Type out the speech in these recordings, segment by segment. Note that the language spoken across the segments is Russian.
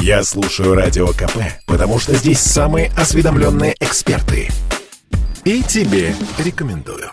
Я слушаю Радио КП, потому что здесь самые осведомленные эксперты. И тебе рекомендую.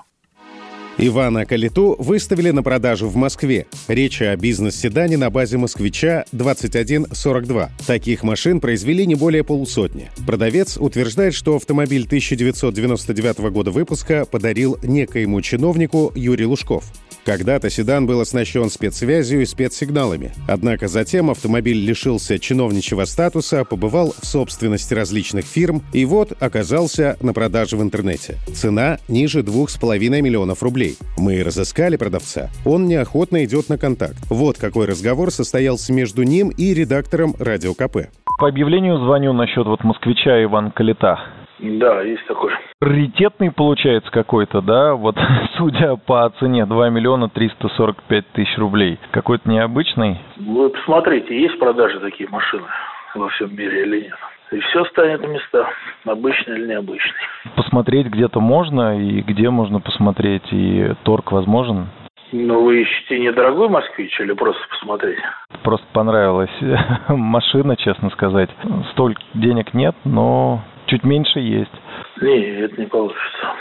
Ивана Калиту выставили на продажу в Москве. Речь о бизнес-седане на базе «Москвича» 2142. Таких машин произвели не более полусотни. Продавец утверждает, что автомобиль 1999 года выпуска подарил некоему чиновнику Юрий Лужков. Когда-то седан был оснащен спецсвязью и спецсигналами. Однако затем автомобиль лишился чиновничьего статуса, побывал в собственности различных фирм и вот оказался на продаже в интернете. Цена ниже 2,5 миллионов рублей. Мы разыскали продавца. Он неохотно идет на контакт. Вот какой разговор состоялся между ним и редактором «Радио КП». По объявлению звоню насчет вот москвича Иван Калита. Да, есть такой. Раритетный получается какой-то, да? Вот судя по цене 2 миллиона 345 тысяч рублей. Какой-то необычный. Вы посмотрите, есть продажи такие машины во всем мире или нет? И все станет на места, обычный или необычный. Посмотреть где-то можно, и где можно посмотреть, и торг возможен? Ну, вы ищете недорогой москвич или просто посмотреть? Просто понравилась машина, честно сказать. Столько денег нет, но чуть меньше есть. Не, это не получится.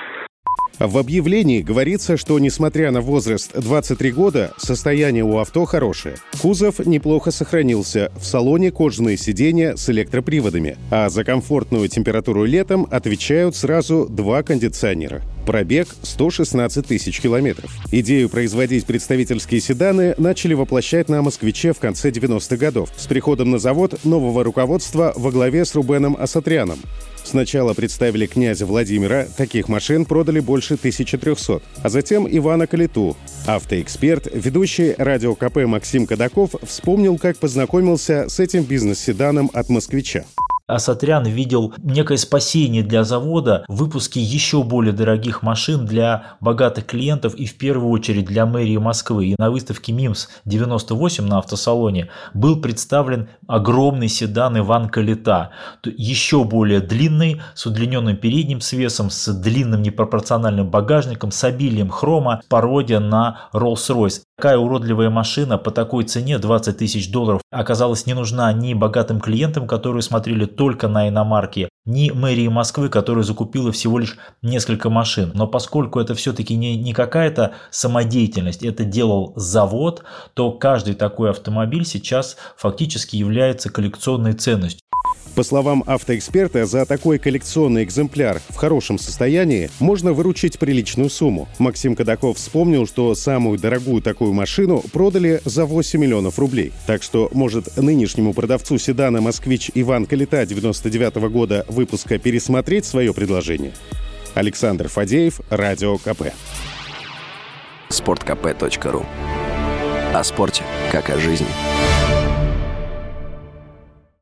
В объявлении говорится, что, несмотря на возраст 23 года, состояние у авто хорошее. Кузов неплохо сохранился, в салоне кожаные сиденья с электроприводами, а за комфортную температуру летом отвечают сразу два кондиционера. Пробег 116 тысяч километров. Идею производить представительские седаны начали воплощать на «Москвиче» в конце 90-х годов с приходом на завод нового руководства во главе с Рубеном Асатряном. Сначала представили князя Владимира, таких машин продали больше 1300, а затем Ивана Калиту. Автоэксперт, ведущий радио КП Максим Кадаков вспомнил, как познакомился с этим бизнес-седаном от «Москвича». Асатрян видел некое спасение для завода в выпуске еще более дорогих машин для богатых клиентов и в первую очередь для мэрии Москвы. И на выставке МИМС 98 на автосалоне был представлен огромный седан Иван Калита, еще более длинный, с удлиненным передним свесом, с длинным непропорциональным багажником, с обилием хрома, пародия на Rolls-Royce. Такая уродливая машина по такой цене 20 тысяч долларов оказалась не нужна ни богатым клиентам, которые смотрели только на иномарки, ни мэрии Москвы, которая закупила всего лишь несколько машин. Но поскольку это все-таки не, не какая-то самодеятельность, это делал завод, то каждый такой автомобиль сейчас фактически является коллекционной ценностью. По словам автоэксперта, за такой коллекционный экземпляр в хорошем состоянии можно выручить приличную сумму. Максим Кадаков вспомнил, что самую дорогую такую машину продали за 8 миллионов рублей. Так что, может, нынешнему продавцу седана «Москвич» Иван Калита 99 -го года выпуска пересмотреть свое предложение? Александр Фадеев, Радио КП. Спорткп.ру О спорте, как о жизни.